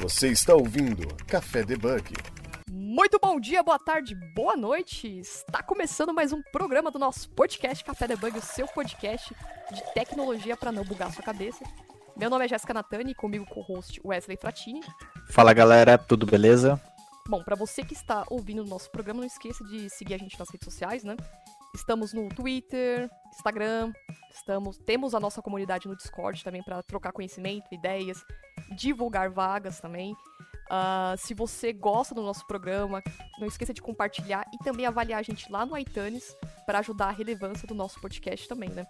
Você está ouvindo Café Debug. Muito bom dia, boa tarde, boa noite. Está começando mais um programa do nosso podcast Café Debug, o seu podcast de tecnologia para não bugar sua cabeça. Meu nome é Jéssica Natani e comigo co-host Wesley Fratini. Fala galera, tudo beleza? Bom, para você que está ouvindo o nosso programa, não esqueça de seguir a gente nas redes sociais, né? Estamos no Twitter, Instagram, estamos, temos a nossa comunidade no Discord também para trocar conhecimento, ideias, divulgar vagas também. Uh, se você gosta do nosso programa, não esqueça de compartilhar e também avaliar a gente lá no iTunes para ajudar a relevância do nosso podcast também, né?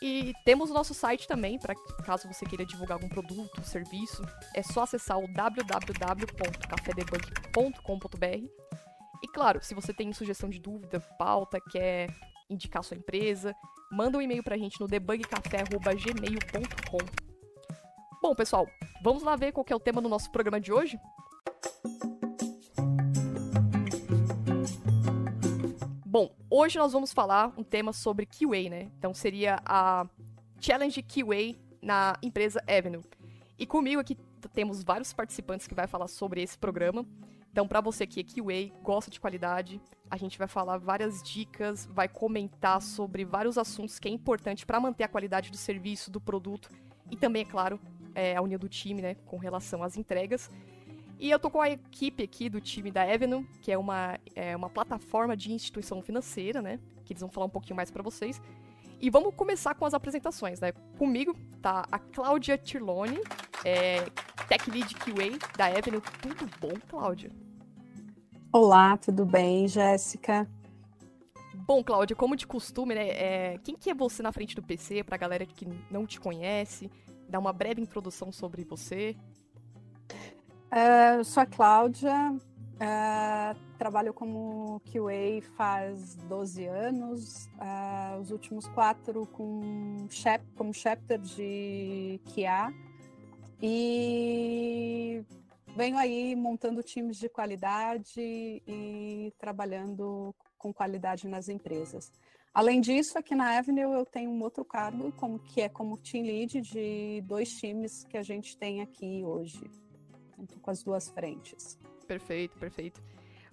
E temos o nosso site também, para caso você queira divulgar algum produto, serviço, é só acessar o www.cafedebug.com.br e claro, se você tem sugestão de dúvida, pauta, quer indicar sua empresa, manda um e-mail pra gente no debugcafé.gmail.com. Bom, pessoal, vamos lá ver qual é o tema do nosso programa de hoje? Bom, hoje nós vamos falar um tema sobre QA, né? Então seria a Challenge QA na empresa Avenue. E comigo aqui temos vários participantes que vai falar sobre esse programa. Então, para você que é QA, gosta de qualidade, a gente vai falar várias dicas, vai comentar sobre vários assuntos que é importante para manter a qualidade do serviço, do produto e também, é claro, é, a união do time, né, com relação às entregas. E eu tô com a equipe aqui do time da Avenue, que é uma, é uma plataforma de instituição financeira, né, que eles vão falar um pouquinho mais para vocês. E vamos começar com as apresentações, né? Comigo tá a Cláudia Tirlone, é, Tech Lead QA da Avenue. Tudo bom, Cláudia? Olá, tudo bem, Jéssica? Bom, Cláudia, como de costume, né? É, quem que é você na frente do PC, pra galera que não te conhece? Dá uma breve introdução sobre você. Uh, eu sou a Cláudia, uh, trabalho como QA faz 12 anos, uh, os últimos quatro com chap como chapter de QA. E venho aí montando times de qualidade e trabalhando com qualidade nas empresas. Além disso, aqui na Avenue eu tenho um outro cargo, como, que é como team lead de dois times que a gente tem aqui hoje, Estou com as duas frentes. Perfeito, perfeito.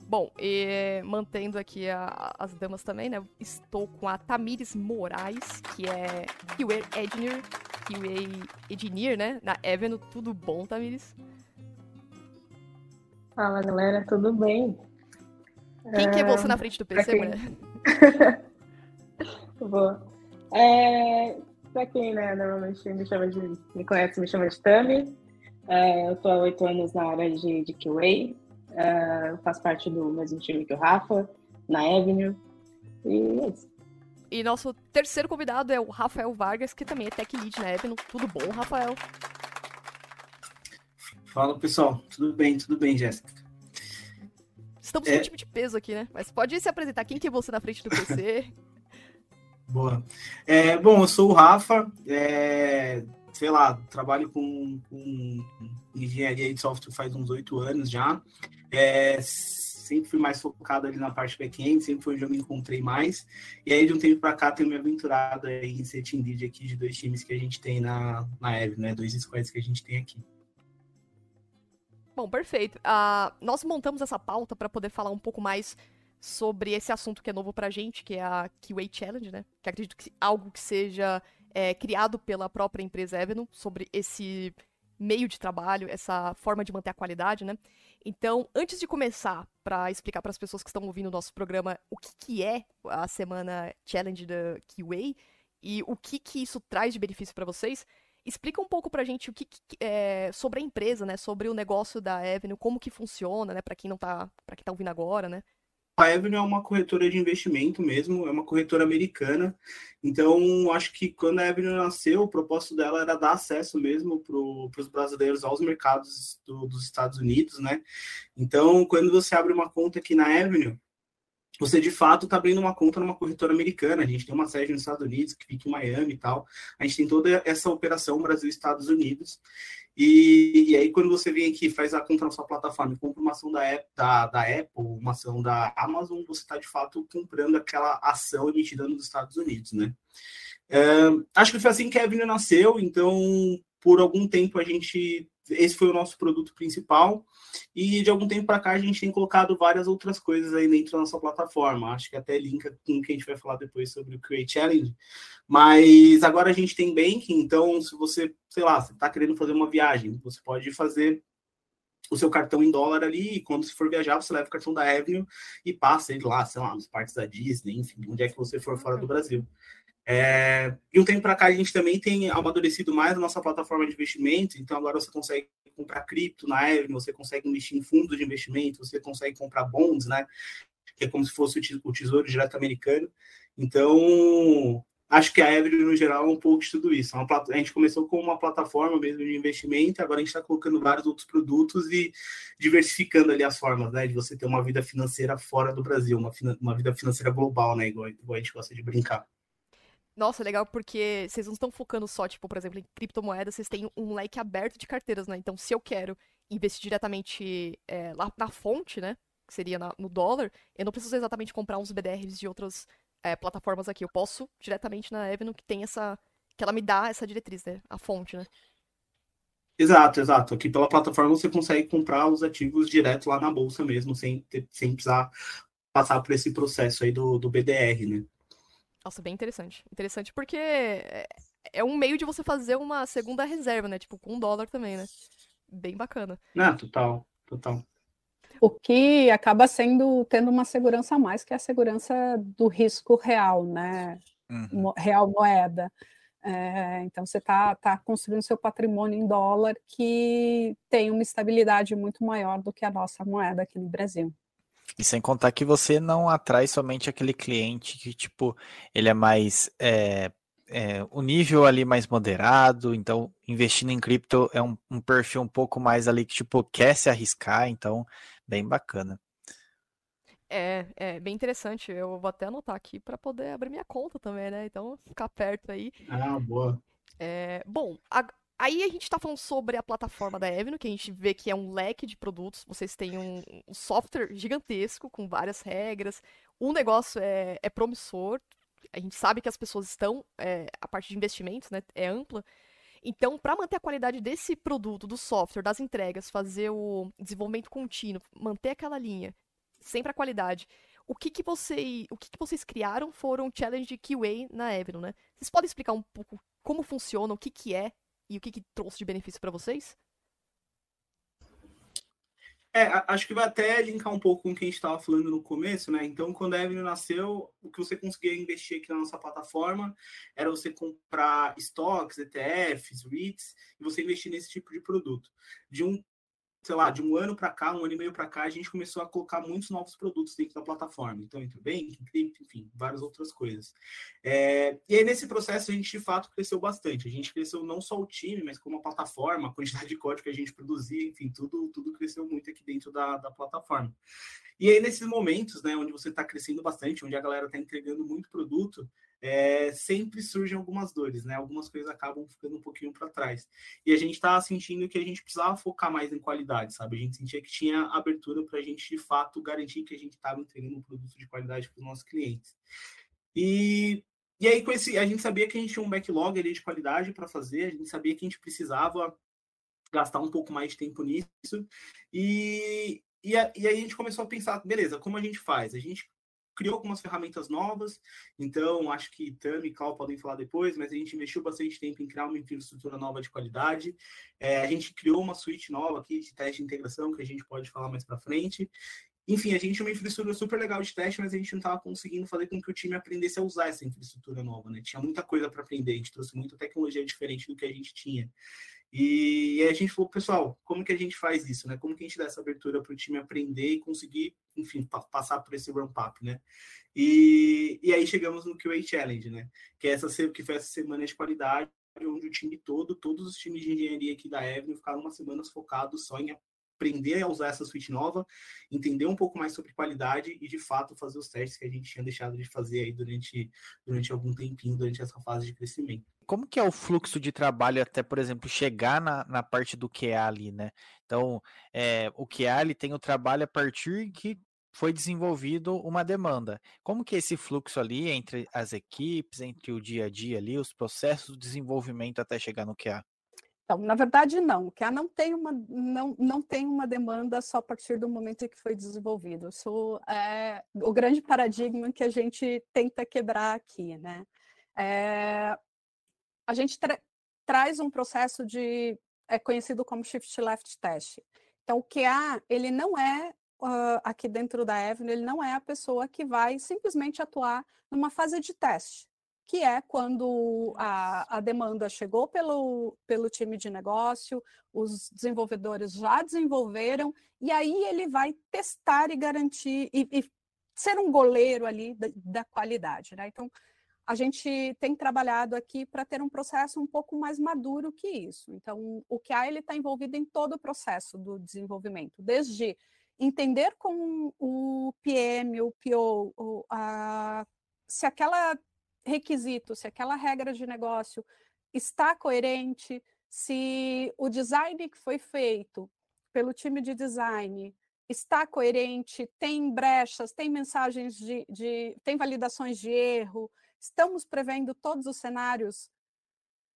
Bom, e mantendo aqui a, as damas também, né? Estou com a Tamires Moraes, que é QA Engineer, QA Engineer, né? Na Avenue. Tudo bom, Tamires? Fala galera, tudo bem? Quem que é você na frente do PC, quem... mulher? Boa. É, pra quem né, normalmente me chama de. me conhece, me chama de Tami. É, eu tô há oito anos na área de, de QA. É, faço parte do mesmo time que o Rafa, na Avenue. E é isso. E nosso terceiro convidado é o Rafael Vargas, que também é Tech Lead na Avenue. Tudo bom, Rafael? Fala pessoal, tudo bem, tudo bem, Jéssica. Estamos é... com um time de peso aqui, né? Mas pode se apresentar. Quem que é você na frente do PC? Boa. É, bom, eu sou o Rafa, é, sei lá, trabalho com, com, engenharia de software faz uns oito anos já. É, sempre fui mais focado ali na parte back-end, sempre foi onde eu me encontrei mais. E aí, de um tempo para cá, tenho me aventurado em ser team lead aqui de dois times que a gente tem na, na Eve, né? Dois squads que a gente tem aqui. Bom, perfeito. Uh, nós montamos essa pauta para poder falar um pouco mais sobre esse assunto que é novo pra gente, que é a QA Challenge, né? Que acredito que algo que seja é, criado pela própria empresa Avenue sobre esse meio de trabalho, essa forma de manter a qualidade, né? Então, antes de começar para explicar para as pessoas que estão ouvindo o nosso programa o que, que é a semana Challenge da QA e o que, que isso traz de benefício para vocês, Explica um pouco pra gente o que, é, sobre a empresa, né? Sobre o negócio da Avenue, como que funciona, né? Para quem não tá, para quem tá ouvindo agora, né? A Avenue é uma corretora de investimento mesmo, é uma corretora americana. Então, acho que quando a Avenue nasceu, o propósito dela era dar acesso mesmo para os brasileiros aos mercados do, dos Estados Unidos, né? Então, quando você abre uma conta aqui na Avenue, você de fato está abrindo uma conta numa corretora americana. A gente tem uma sede nos Estados Unidos, que fica em Miami e tal. A gente tem toda essa operação Brasil-Estados Unidos. E, e, aí, quando você vem aqui faz a conta na sua plataforma e compra uma ação da, Apple, da, da Apple, uma ação da Amazon, você está de fato comprando aquela ação emitida nos Estados Unidos, né? É, acho que foi assim que a Avenue nasceu, então por algum tempo a gente esse foi o nosso produto principal. E de algum tempo para cá a gente tem colocado várias outras coisas aí dentro da nossa plataforma. Acho que até linka com o que a gente vai falar depois sobre o Create Challenge. Mas agora a gente tem banking, então se você, sei lá, você está querendo fazer uma viagem, você pode fazer o seu cartão em dólar ali, e quando você for viajar, você leva o cartão da Avenue e passa ele lá, sei lá, nos parques da Disney, enfim, onde é que você for fora do Brasil. É, um tempo para cá, a gente também tem amadurecido mais a nossa plataforma de investimento, então agora você consegue comprar cripto na Avenue, você consegue investir em fundos de investimento, você consegue comprar bonds, né? Que é como se fosse o tesouro direto americano. Então, acho que a Avenue, no geral, é um pouco de tudo isso. É a gente começou com uma plataforma mesmo de investimento, agora a gente está colocando vários outros produtos e diversificando ali as formas, né? De você ter uma vida financeira fora do Brasil, uma, uma vida financeira global, né? Igual, igual a gente gosta de brincar. Nossa, legal porque vocês não estão focando só, tipo, por exemplo, em criptomoedas, vocês têm um leque aberto de carteiras, né? Então, se eu quero investir diretamente é, lá na fonte, né? Que seria na, no dólar, eu não preciso exatamente comprar uns BDRs de outras é, plataformas aqui. Eu posso diretamente na Avenue que tem essa. que ela me dá essa diretriz, né? A fonte, né? Exato, exato. Aqui pela plataforma você consegue comprar os ativos direto lá na bolsa mesmo, sem, sem precisar passar por esse processo aí do, do BDR, né? Nossa, bem interessante. Interessante porque é, é um meio de você fazer uma segunda reserva, né? Tipo, com um dólar também, né? Bem bacana. Ah, total, total. O que acaba sendo, tendo uma segurança a mais, que é a segurança do risco real, né? Uhum. Real moeda. É, então, você está tá construindo seu patrimônio em dólar que tem uma estabilidade muito maior do que a nossa moeda aqui no Brasil. E sem contar que você não atrai somente aquele cliente que, tipo, ele é mais. É, é, o nível ali mais moderado, então investindo em cripto é um, um, perfil um pouco mais ali que, tipo, quer se arriscar, então, bem bacana. É, é bem interessante. Eu vou até anotar aqui para poder abrir minha conta também, né? Então, ficar perto aí. Ah, boa. É, bom, a, Aí a gente está falando sobre a plataforma da Avenue, que a gente vê que é um leque de produtos. Vocês têm um, um software gigantesco com várias regras. O negócio é, é, promissor. A gente sabe que as pessoas estão. É, a parte de investimentos né, é ampla. Então, para manter a qualidade desse produto, do software, das entregas, fazer o desenvolvimento contínuo, manter aquela linha, sempre a qualidade. O que, que, você, o que, que vocês criaram foram challenge de QA na Avenue, né? Vocês podem explicar um pouco como funciona, o que, que é e o que, que trouxe de benefício para vocês? É, acho que vai até linkar um pouco com o que a gente estava falando no começo, né? Então, quando a Avenue nasceu, o que você conseguia investir aqui na nossa plataforma era você comprar estoques, ETFs, REITs, e você investir nesse tipo de produto. De um sei lá, de um ano para cá, um ano e meio para cá, a gente começou a colocar muitos novos produtos dentro da plataforma. Então, entre banking, cripto, enfim, várias outras coisas. É, e aí, nesse processo, a gente de fato cresceu bastante. A gente cresceu não só o time, mas como a plataforma, a quantidade de código que a gente produzia, enfim, tudo, tudo cresceu muito aqui dentro da, da plataforma. E aí, nesses momentos, né, onde você está crescendo bastante, onde a galera está entregando muito produto, é, sempre surgem algumas dores, né? Algumas coisas acabam ficando um pouquinho para trás. E a gente estava sentindo que a gente precisava focar mais em qualidade, sabe? A gente sentia que tinha abertura para a gente, de fato, garantir que a gente estava entregando um produto de qualidade para os nossos clientes. E, e aí, com esse, a gente sabia que a gente tinha um backlog ali de qualidade para fazer, a gente sabia que a gente precisava gastar um pouco mais de tempo nisso. E, e, a, e aí a gente começou a pensar, beleza, como a gente faz? A gente criou algumas ferramentas novas, então acho que Tami e Cal podem falar depois, mas a gente investiu bastante tempo em criar uma infraestrutura nova de qualidade. É, a gente criou uma suíte nova aqui de teste de integração, que a gente pode falar mais para frente. Enfim, a gente tinha uma infraestrutura super legal de teste, mas a gente não estava conseguindo fazer com que o time aprendesse a usar essa infraestrutura nova, né? Tinha muita coisa para aprender, a gente trouxe muita tecnologia diferente do que a gente tinha. E, a gente falou, pessoal, como que a gente faz isso, né? Como que a gente dá essa abertura para o time aprender e conseguir, enfim, passar por esse ramp-up, né? E, e aí chegamos no QA Challenge, né? Que, é essa, que foi essa semana de qualidade, onde o time todo, todos os times de engenharia aqui da Avenue ficaram umas semanas focados só em aprender a usar essa suite nova, entender um pouco mais sobre qualidade e, de fato, fazer os testes que a gente tinha deixado de fazer aí durante, durante algum tempinho, durante essa fase de crescimento como que é o fluxo de trabalho até, por exemplo, chegar na, na parte do QA ali, né? Então, é, o QA ele tem o trabalho a partir que foi desenvolvido uma demanda. Como que é esse fluxo ali entre as equipes, entre o dia a dia ali, os processos de desenvolvimento até chegar no QA? Então, na verdade, não. Que não tem uma não, não tem uma demanda só a partir do momento em que foi desenvolvido. Isso é o grande paradigma que a gente tenta quebrar aqui, né? É, a gente tra traz um processo de é conhecido como shift left test. Então, o QA ele não é uh, aqui dentro da Avenue, ele não é a pessoa que vai simplesmente atuar numa fase de teste que é quando a, a demanda chegou pelo, pelo time de negócio, os desenvolvedores já desenvolveram, e aí ele vai testar e garantir, e, e ser um goleiro ali da, da qualidade. Né? Então, a gente tem trabalhado aqui para ter um processo um pouco mais maduro que isso. Então, o QA ele está envolvido em todo o processo do desenvolvimento, desde entender com o PM, o PO, o, a, se aquela requisito, se aquela regra de negócio está coerente, se o design que foi feito pelo time de design está coerente, tem brechas, tem mensagens de, de tem validações de erro, estamos prevendo todos os cenários,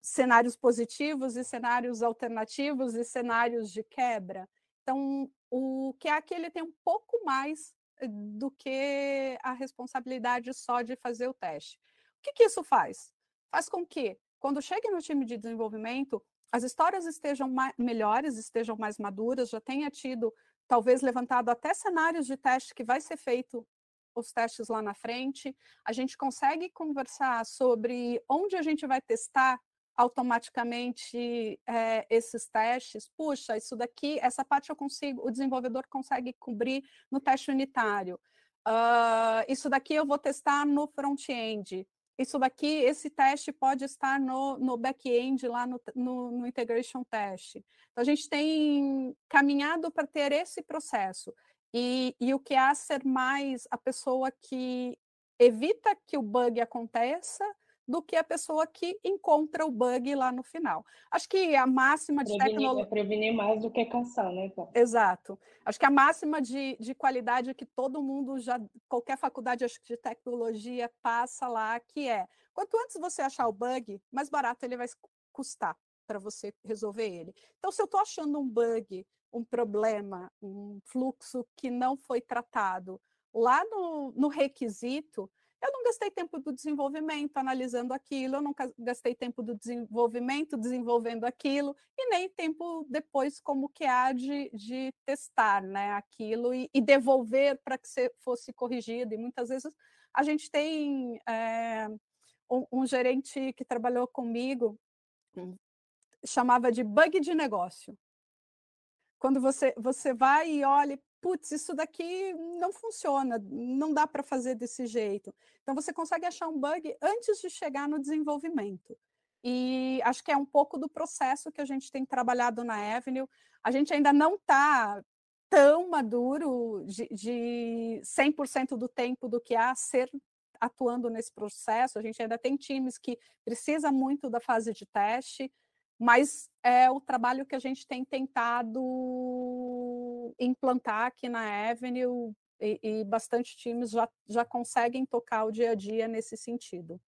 cenários positivos e cenários alternativos e cenários de quebra. Então, o que é que ele tem um pouco mais eh, do que a responsabilidade só de fazer o teste que, que isso faz? Faz com que, quando chegue no time de desenvolvimento, as histórias estejam melhores, estejam mais maduras, já tenha tido, talvez, levantado até cenários de teste que vai ser feito os testes lá na frente. A gente consegue conversar sobre onde a gente vai testar automaticamente é, esses testes. Puxa, isso daqui, essa parte eu consigo, o desenvolvedor consegue cobrir no teste unitário. Uh, isso daqui eu vou testar no front-end isso daqui, esse teste pode estar no, no back-end, lá no, no, no, integration test. Então, a gente tem caminhado para ter esse processo. E, e o que há ser mais a pessoa que evita que o bug aconteça do que a pessoa que encontra o bug lá no final. Acho que a máxima de tecnologia. Prevenir mais do que caçar, né? Então. Exato. Acho que a máxima de, de qualidade que todo mundo já, qualquer faculdade de tecnologia passa lá, que é quanto antes você achar o bug, mais barato ele vai custar para você resolver ele. Então, se eu estou achando um bug, um problema, um fluxo que não foi tratado lá no, no requisito, eu não gastei tempo do desenvolvimento analisando aquilo, eu não gastei tempo do desenvolvimento desenvolvendo aquilo, e nem tempo depois como que há de, de testar né, aquilo e, e devolver para que fosse corrigido. E muitas vezes a gente tem é, um, um gerente que trabalhou comigo, chamava de bug de negócio. Quando você, você vai e olha, putz, isso daqui não funciona, não dá para fazer desse jeito. Então, você consegue achar um bug antes de chegar no desenvolvimento. E acho que é um pouco do processo que a gente tem trabalhado na Avenue. A gente ainda não está tão maduro de, de 100% do tempo do que há ser atuando nesse processo. A gente ainda tem times que precisa muito da fase de teste, mas é o trabalho que a gente tem tentado implantar aqui na Avenue e, e bastante times já, já conseguem tocar o dia a dia nesse sentido.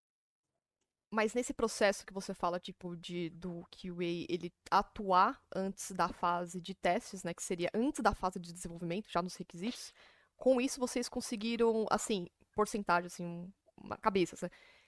Mas nesse processo que você fala, tipo, de do QA ele atuar antes da fase de testes, né? Que seria antes da fase de desenvolvimento, já nos requisitos, com isso vocês conseguiram, assim, porcentagem, assim, uma cabeça, assim,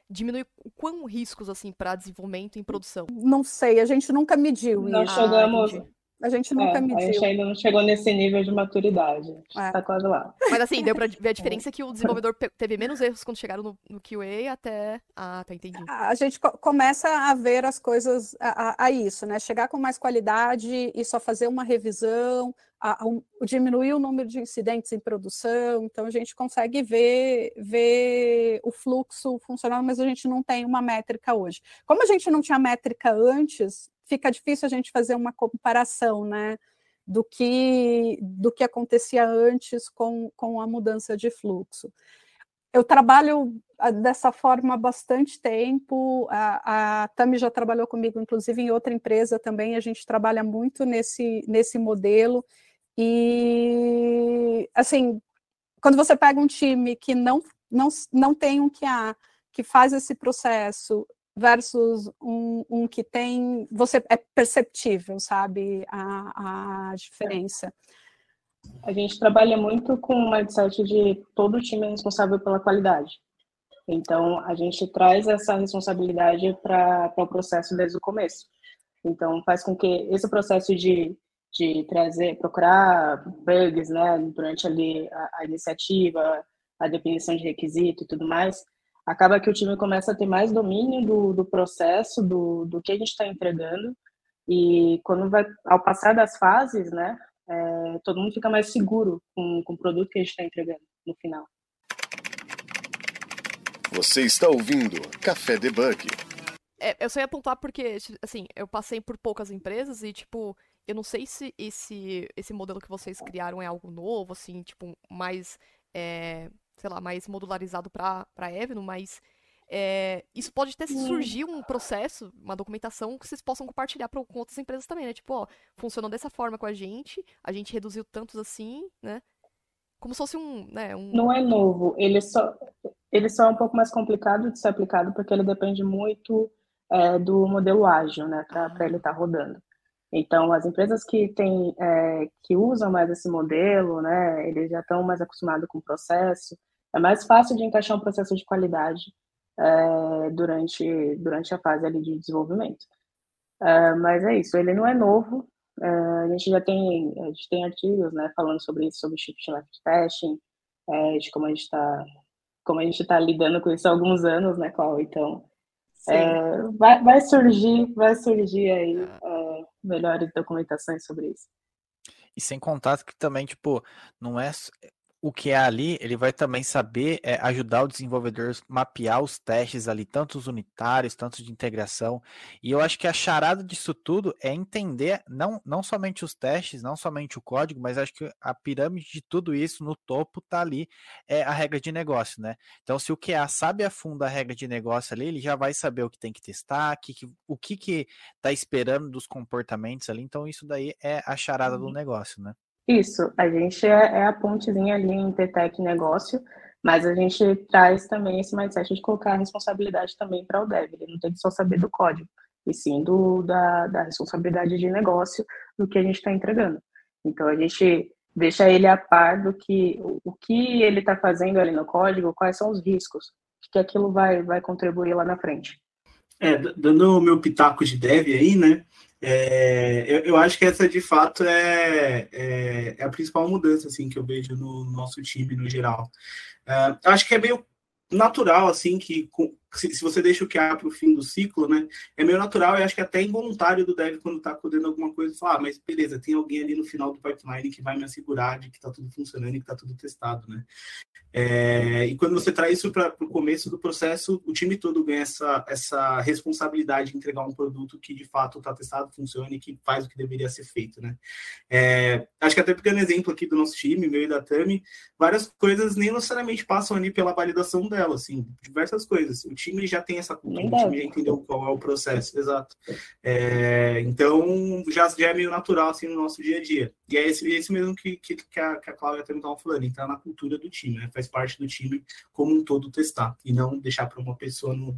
diminui o quão riscos, assim, para desenvolvimento e produção? Não sei, a gente nunca mediu Não isso. chegamos... Ah, a gente nunca é, mediu. A gente ainda não chegou nesse nível de maturidade. É. Tá quase lá. Mas assim, deu pra ver a diferença que o desenvolvedor teve menos erros quando chegaram no, no QA até. Ah, tá, entendi. A gente co começa a ver as coisas a, a, a, isso, né? Chegar com mais qualidade e só fazer uma revisão, a, um, diminuir o número de incidentes em produção. Então a gente consegue ver, ver o fluxo funcionando, mas a gente não tem uma métrica hoje. Como a gente não tinha métrica antes, fica difícil a gente fazer uma comparação, né? Do que, do que acontecia antes com, com a mudança de fluxo. Eu trabalho ah, dessa forma há bastante tempo. A, a Tami já trabalhou comigo, inclusive, em outra empresa também. A gente trabalha muito nesse, nesse modelo. E, assim, quando você pega um time que não, não, não tem um QA, que faz esse processo versus um, um, que tem. Você é perceptível, sabe, a, a diferença. A gente trabalha muito com o mindset de todo time é responsável pela qualidade. Então, a gente traz essa responsabilidade para o processo desde o começo. Então, faz com que esse processo de, de trazer, procurar bugs, né, durante ali a, a iniciativa, a definição de requisito e tudo mais, acaba que o time começa a ter mais domínio do, do processo, do, do que a gente está entregando, e quando vai, ao passar das fases, né, é, todo mundo fica mais seguro com, com o produto que a gente está entregando no final. Você está ouvindo Café Debug. É, eu só ia apontar porque, assim, eu passei por poucas empresas e, tipo, eu não sei se esse, esse modelo que vocês criaram é algo novo, assim, tipo, mais é, sei lá, mais modularizado para Evno, mas é, isso pode até surgir um processo, uma documentação que vocês possam compartilhar pra, com outras empresas também, né? Tipo, ó, funcionou dessa forma com a gente, a gente reduziu tantos assim, né? Como se fosse um, né, um... Não é novo, ele só, ele só é um pouco mais complicado de ser aplicado porque ele depende muito é, do modelo ágil, né, para ah. ele estar tá rodando. Então, as empresas que têm, é, que usam mais esse modelo, né, eles já estão mais acostumados com o processo, é mais fácil de encaixar um processo de qualidade é, durante, durante a fase ali de desenvolvimento. É, mas é isso, ele não é novo, é, a gente já tem, a gente tem artigos, né, falando sobre isso, sobre shift left testing, é, de como a gente está como a gente está lidando com isso há alguns anos, né, Cláudia? Então, é, vai, vai surgir, vai surgir aí é, melhores documentações sobre isso. E sem contar que também, tipo, não é o que é ali, ele vai também saber é, ajudar o desenvolvedor a mapear os testes ali, tanto os unitários, tanto de integração. E eu acho que a charada disso tudo é entender não, não somente os testes, não somente o código, mas acho que a pirâmide de tudo isso no topo tá ali, é a regra de negócio, né? Então, se o QA sabe a fundo a regra de negócio ali, ele já vai saber o que tem que testar, que, que, o que que tá esperando dos comportamentos ali. Então, isso daí é a charada do uhum. negócio, né? Isso, a gente é, é a pontezinha ali entre tech e negócio, mas a gente traz também esse mindset de colocar a responsabilidade também para o dev. Ele não tem que só saber do código, e sim do, da, da responsabilidade de negócio do que a gente está entregando. Então a gente deixa ele a par do que o que ele está fazendo ali no código, quais são os riscos, que aquilo vai, vai contribuir lá na frente. É, dando o meu pitaco de dev aí, né? É, eu, eu, acho que essa de fato é, é, é, a principal mudança assim que eu vejo no nosso time no geral. Eu acho que é meio natural assim que se, se você deixa o QA para o fim do ciclo, né? É meio natural e acho que até involuntário do dev quando está codando alguma coisa, falar, ah, mas beleza, tem alguém ali no final do pipeline que vai me assegurar de que está tudo funcionando e que está tudo testado, né? É, e quando você traz isso para o começo do processo, o time todo ganha essa, essa responsabilidade de entregar um produto que de fato está testado, funciona e que faz o que deveria ser feito, né? É, acho que até pegando exemplo aqui do nosso time, meu e da Tami, várias coisas nem necessariamente passam ali pela validação dela, assim, diversas coisas. O time já tem essa cultura, o time já entendeu qual é o processo, exato. É, então, já, já é meio natural, assim, no nosso dia a dia. E é esse, esse mesmo que, que, que a, que a Cláudia também estava falando, entrar na cultura do time, né? Faz parte do time como um todo testar, e não deixar para uma pessoa no,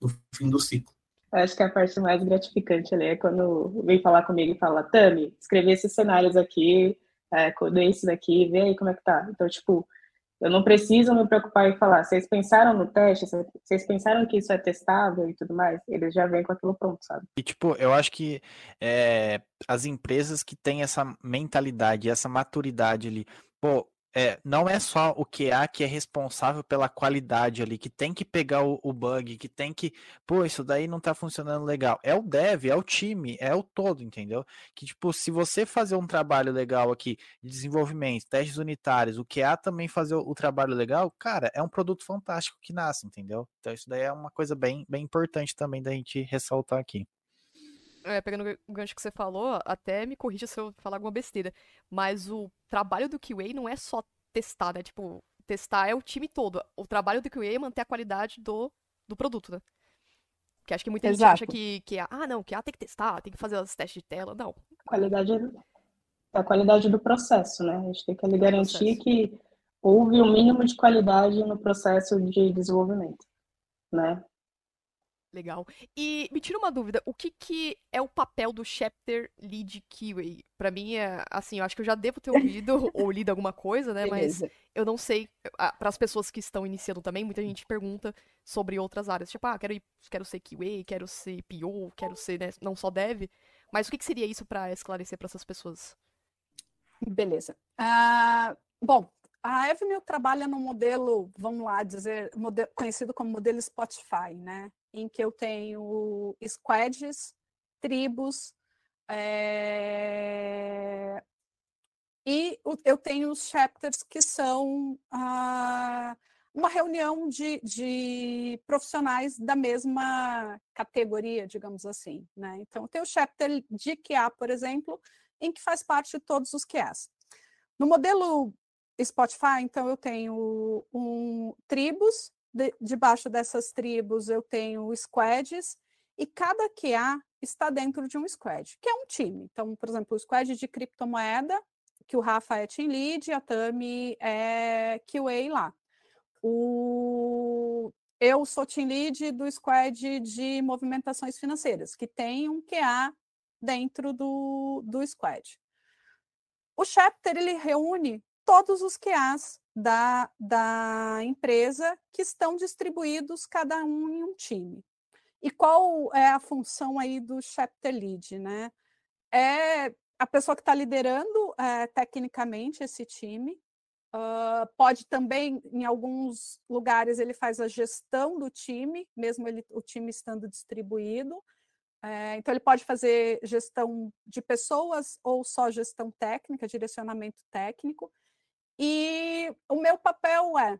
no fim do ciclo. Eu acho que a parte mais gratificante ali é quando vem falar comigo e fala, Tami, escrevi esses cenários aqui, é, codei isso daqui, vê aí como é que tá. Então, tipo, eu não preciso me preocupar em falar, vocês pensaram no teste, vocês pensaram que isso é testável e tudo mais? Eles já vêm com aquilo pronto, sabe? E, tipo, eu acho que é, as empresas que têm essa mentalidade, essa maturidade ali, pô, é, não é só o QA que é responsável pela qualidade ali, que tem que pegar o, o, bug, que tem que, pô, isso daí não tá funcionando legal. É o dev, é o time, é o todo, entendeu? Que, tipo, se você fazer um trabalho legal aqui de desenvolvimento, testes unitários, o QA também fazer o, o trabalho legal, cara, é um produto fantástico que nasce, entendeu? Então isso daí é uma coisa bem, bem importante também da gente ressaltar aqui é, pegando o gancho que você falou, até me corrija se eu falar alguma besteira, mas o trabalho do QA não é só testar, né? Tipo, testar é o time todo. O trabalho do QA é manter a qualidade do, do produto, né? Porque acho que muita Exato. gente acha que, que, ah, não, que ah, tem que testar, tem que fazer os testes de tela. Não. A qualidade é a qualidade do processo, né? A gente tem que garantir que houve o um mínimo de qualidade no processo de desenvolvimento, né? Legal. E me tira uma dúvida, o que, que é o papel do Chapter Lead QA? Pra mim, é, assim, eu acho que eu já devo ter ouvido ou lido alguma coisa, né? Beleza. Mas eu não sei, para as pessoas que estão iniciando também, muita gente pergunta sobre outras áreas. Tipo, ah, quero, ir, quero ser QA, quero ser PO, quero ser, né, não só dev. Mas o que, que seria isso para esclarecer para essas pessoas? Beleza. Uh, bom, a Avenue trabalha no modelo, vamos lá dizer, modelo, conhecido como modelo Spotify, né? Em que eu tenho squads, tribos, é... e eu tenho os chapters que são ah, uma reunião de, de, profissionais da mesma categoria, digamos assim. Né? Então, tem o chapter de QA, por exemplo, em que faz parte de todos os QAs. No modelo Spotify, então eu tenho um, tribos, de, debaixo dessas tribos eu tenho squads, e cada QA está dentro de um squad, que é um time. Então, por exemplo, o squad de criptomoeda, que o Rafa é team lead, a Tami é QA lá. O... Eu sou team lead do squad de movimentações financeiras, que tem um QA dentro do, do squad. O chapter ele reúne todos os QAs da, da empresa que estão distribuídos cada um em um time. E qual é a função aí do chapter lead, né? É a pessoa que está liderando é, tecnicamente esse time. Uh, pode também, em alguns lugares, ele faz a gestão do time, mesmo ele, o time estando distribuído. É, então, ele pode fazer gestão de pessoas ou só gestão técnica, direcionamento técnico. E o meu papel é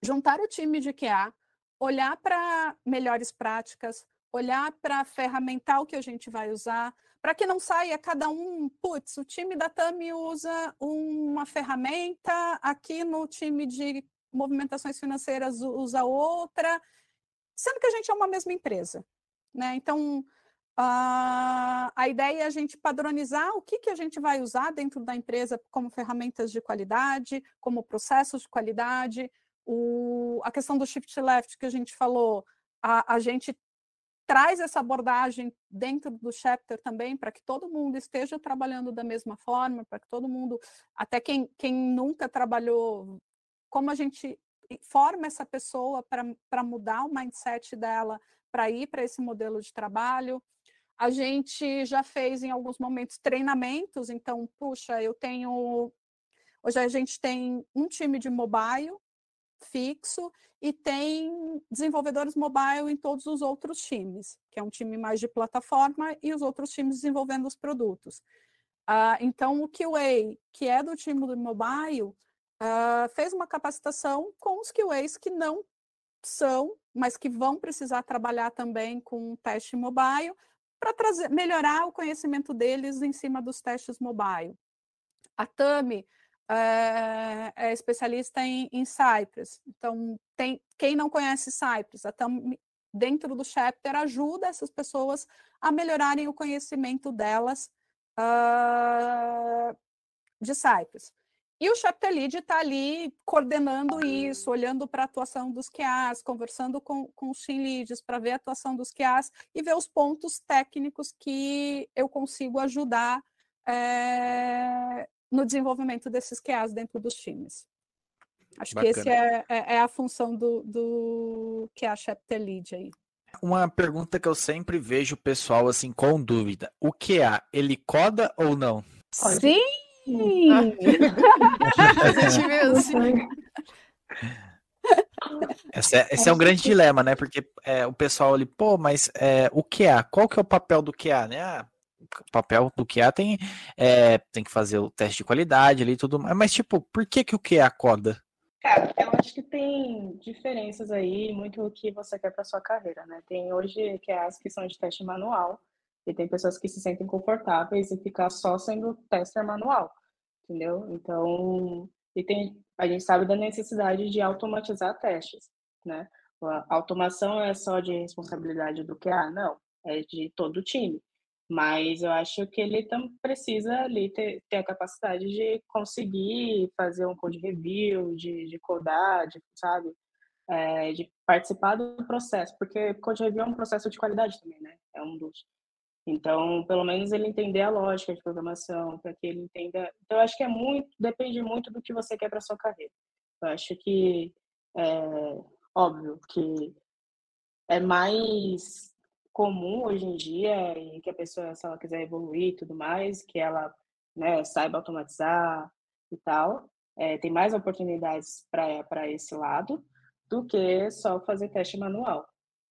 juntar o time de QA, olhar para melhores práticas, olhar para a ferramental que a gente vai usar, para que não saia cada um, putz, o time da TAMI usa uma ferramenta, aqui no time de movimentações financeiras usa outra, sendo que a gente é uma mesma empresa. Né? Então, Uh, a ideia é a gente padronizar o que, que a gente vai usar dentro da empresa como ferramentas de qualidade, como processos de qualidade. O, a questão do shift left que a gente falou, a, a gente traz essa abordagem dentro do chapter também para que todo mundo esteja trabalhando da mesma forma, para que todo mundo, até quem, quem nunca trabalhou, como a gente forma essa pessoa para mudar o mindset dela, para ir para esse modelo de trabalho. A gente já fez em alguns momentos treinamentos, então, puxa, eu tenho. Hoje a gente tem um time de mobile fixo e tem desenvolvedores mobile em todos os outros times, que é um time mais de plataforma e os outros times desenvolvendo os produtos. Uh, então, o QA, que é do time do mobile, uh, fez uma capacitação com os QAs que não são, mas que vão precisar trabalhar também com teste mobile, para trazer, melhorar o conhecimento deles em cima dos testes mobile. A Tami é, é especialista em, em, Cypress, então tem, quem não conhece Cypress, a Tami, dentro do chapter ajuda essas pessoas a melhorarem o conhecimento delas uh, de Cypress. E o chapter lead está ali coordenando isso, olhando para a atuação dos QAs, conversando com, com os team leads para ver a atuação dos QAs e ver os pontos técnicos que eu consigo ajudar é, no desenvolvimento desses QAs dentro dos times. Acho Bacana. que esse é, é, é, a função do, do QA chapter lead aí. Uma pergunta que eu sempre vejo o pessoal assim com dúvida: o QA ele coda ou não? Sim! Esse é, esse é um grande dilema, né? Porque é, o pessoal ali, pô, mas é, o QA, qual que é o papel do QA, né? Ah, o papel do QA tem, é, tem que fazer o teste de qualidade ali e tudo mais, mas tipo, por que que o QA coda? Cara, eu acho que tem diferenças aí, muito o que você quer para sua carreira, né? Tem hoje QAs que são de teste manual, e tem pessoas que se sentem confortáveis em ficar só sendo tester manual, entendeu? Então, e tem, a gente sabe da necessidade de automatizar testes, né? A automação é só de responsabilidade do QA? Não, é de todo o time. Mas eu acho que ele também precisa ali ter, ter a capacidade de conseguir fazer um code review, de, de codar, de, sabe? é, de participar do processo, porque code review é um processo de qualidade também, né? É um dos. Então, pelo menos ele entender a lógica de programação, para que ele entenda. Então, acho que é muito, depende muito do que você quer para sua carreira. Eu acho que é óbvio que é mais comum hoje em dia e que a pessoa, se ela quiser evoluir e tudo mais, que ela né, saiba automatizar e tal, é, tem mais oportunidades para esse lado do que só fazer teste manual.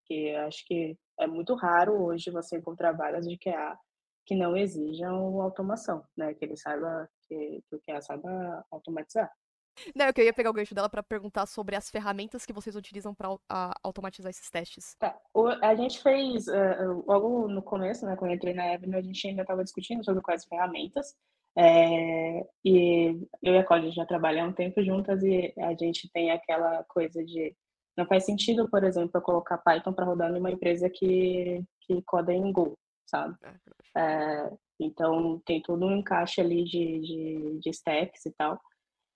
Que acho que é muito raro hoje você encontrar vagas de QA que não exijam automação, né? Que ele saiba, que, que o QA saiba automatizar. Não, eu ia pegar o gancho dela para perguntar sobre as ferramentas que vocês utilizam para automatizar esses testes. Tá. O, a gente fez, uh, logo no começo, né, quando eu entrei na Avenue, a gente ainda estava discutindo sobre quais ferramentas. É, e eu e a Cláudia já trabalhamos um tempo juntas e a gente tem aquela coisa de não faz sentido, por exemplo, eu colocar Python para rodar numa empresa que, que coda em Go, sabe? É, é então tem todo um encaixe ali de, de, de stacks e tal.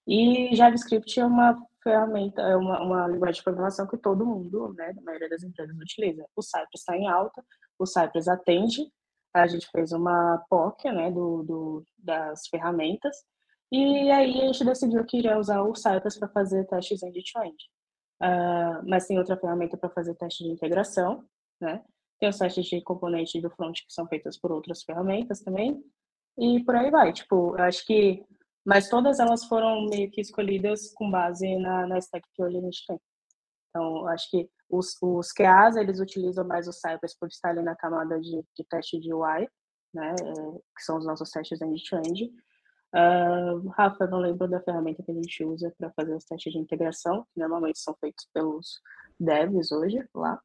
E JavaScript é uma ferramenta, é uma, uma linguagem de programação que todo mundo, né, a maioria das empresas utiliza. O Cypress está em alta, o Cypress atende, a gente fez uma POC, né, do, do, das ferramentas, e aí a gente decidiu que iria usar o Cypress para fazer testes end-to-end. Uh, mas tem outra ferramenta para fazer teste de integração, né? Tem os testes de componente do front que são feitos por outras ferramentas também, e por aí vai. Tipo, eu acho que mas todas elas foram meio que escolhidas com base na, na stack que hoje a gente tem. Então, acho que os, os QAs, eles utilizam mais o Cypress por estar ali na camada de, de teste de UI, né, é, que são os nossos testes end-to-end. Uh, Rafa, não lembro da ferramenta que a gente usa para fazer os testes de integração, que normalmente são feitos pelos devs hoje lá.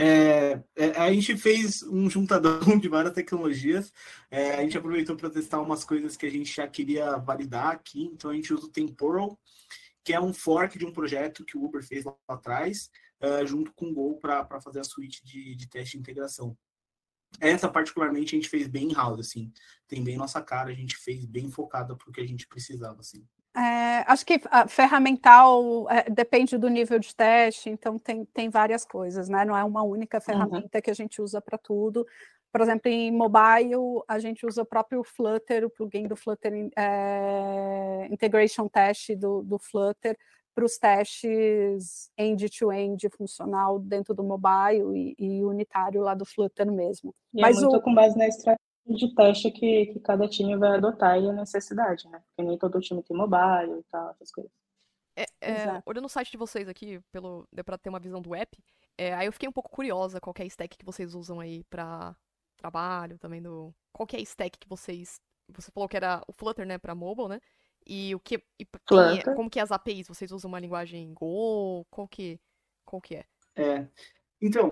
É, é, a gente fez um juntadão de várias tecnologias. É, a gente aproveitou para testar umas coisas que a gente já queria validar aqui. Então a gente usa o Temporal, que é um fork de um projeto que o Uber fez lá atrás, uh, junto com o Go para fazer a suíte de, de teste de integração. Essa, particularmente, a gente fez bem in-house, assim. Tem bem nossa cara, a gente fez bem focada para o que a gente precisava, assim. É, acho que a ferramental é, depende do nível de teste, então tem, tem várias coisas, né? Não é uma única uhum. ferramenta uhum. que a gente usa para tudo. Por exemplo, em mobile, a gente usa o próprio Flutter, o plugin do Flutter é, Integration Test do, do Flutter, para os testes end-to-end -end funcional dentro do mobile e, e, unitário lá do Flutter mesmo. E é Mas é muito o... com base na estratégia de teste que, que cada time vai adotar e a necessidade, né? Porque nem todo time tem mobile e tal, essas coisas. É, é, olhando no site de vocês aqui, pelo, deu pra ter uma visão do app, é, aí eu fiquei um pouco curiosa qual é a stack que vocês usam aí pra trabalho, também do... Qual é a stack que vocês... Você falou que era o Flutter, né, pra mobile, né? E o que... E é, como que é as APIs? Vocês usam uma linguagem Go? Qual que, qual que é? É, então,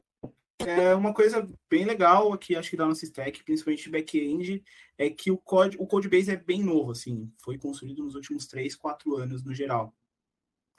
é uma coisa bem legal aqui, acho que da nossa stack, principalmente back-end, é que o code, o codebase é bem novo, assim, foi construído nos últimos 3, 4 anos no geral.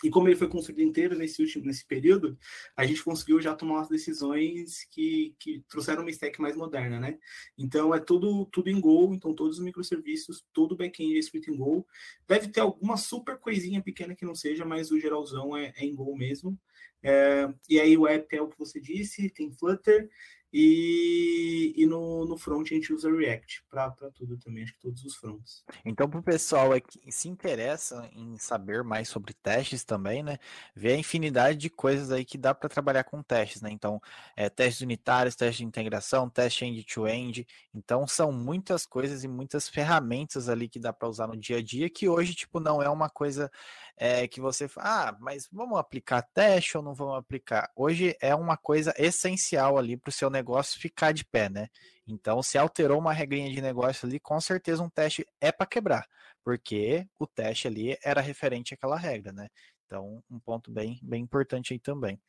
E como ele foi construído inteiro nesse último nesse período, a gente conseguiu já tomar umas decisões que, que trouxeram uma stack mais moderna, né? Então é tudo tudo em Go, então todos os microserviços, todo o back-end é escrito em Go. Deve ter alguma super coisinha pequena que não seja, mas o geralzão é, é em Go mesmo. É, e aí o app é o que você disse, tem Flutter, e, e no, no front a gente usa React para tudo também, acho que todos os fronts. Então, para o pessoal que se interessa em saber mais sobre testes também, né? Vê a infinidade de coisas aí que dá para trabalhar com testes, né? Então, é, testes unitários, testes de integração, teste end-to-end. -end. Então, são muitas coisas e muitas ferramentas ali que dá para usar no dia a dia, que hoje, tipo, não é uma coisa é, que você fala, ah, mas vamos aplicar teste ou não vamos aplicar? Hoje é uma coisa essencial ali para o seu negócio ficar de pé, né? Então, se alterou uma regrinha de negócio ali, com certeza um teste é para quebrar, porque o teste ali era referente àquela regra, né? Então, um ponto bem, bem importante aí também.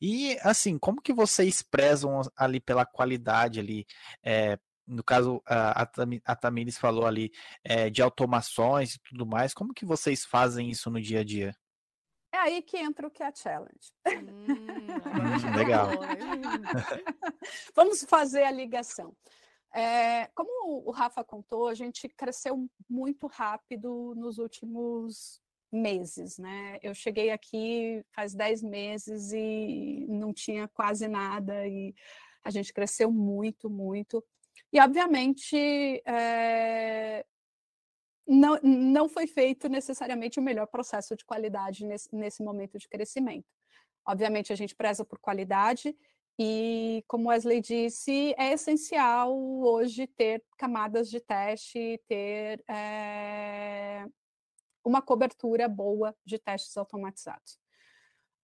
E, assim, como que vocês prezam ali pela qualidade ali, é, no caso, a, a Tamires falou ali é, de automações e tudo mais, como que vocês fazem isso no dia a dia? É aí que entra o que é a challenge. Hum, legal. Vamos fazer a ligação. É, como o Rafa contou, a gente cresceu muito rápido nos últimos meses, né? Eu cheguei aqui faz 10 meses e não tinha quase nada e a gente cresceu muito, muito. E, obviamente, é, não, não foi feito necessariamente o melhor processo de qualidade nesse, nesse momento de crescimento. Obviamente, a gente preza por qualidade e, como Wesley disse, é essencial hoje ter camadas de teste, ter é, uma cobertura boa de testes automatizados.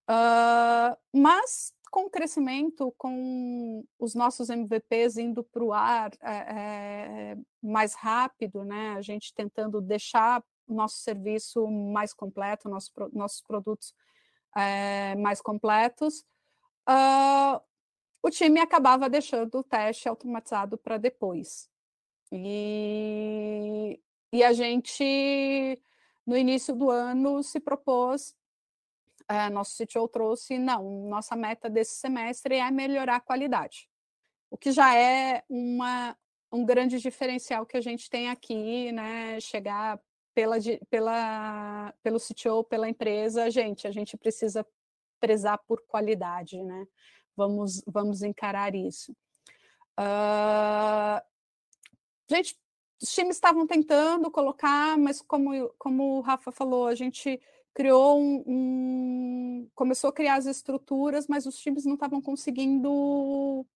Uh, mas com o crescimento, com os nossos MVPs indo para o ar é, é, mais rápido, né? a gente tentando deixar nosso serviço mais completo, nosso, nossos produtos é, mais completos, uh, o time acabava deixando o teste automatizado para depois. E, e a gente no início do ano se propôs, é, nosso CTO trouxe, não, nossa meta desse semestre é melhorar a qualidade, o que já é uma, um grande diferencial que a gente tem aqui, né, chegar pela, pela, pelo CTO, pela empresa, gente, a gente precisa prezar por qualidade, né, vamos, vamos encarar isso. Uh, gente, os times estavam tentando colocar, mas como, como o Rafa falou, a gente criou um, um, começou a criar as estruturas, mas os times não estavam conseguindo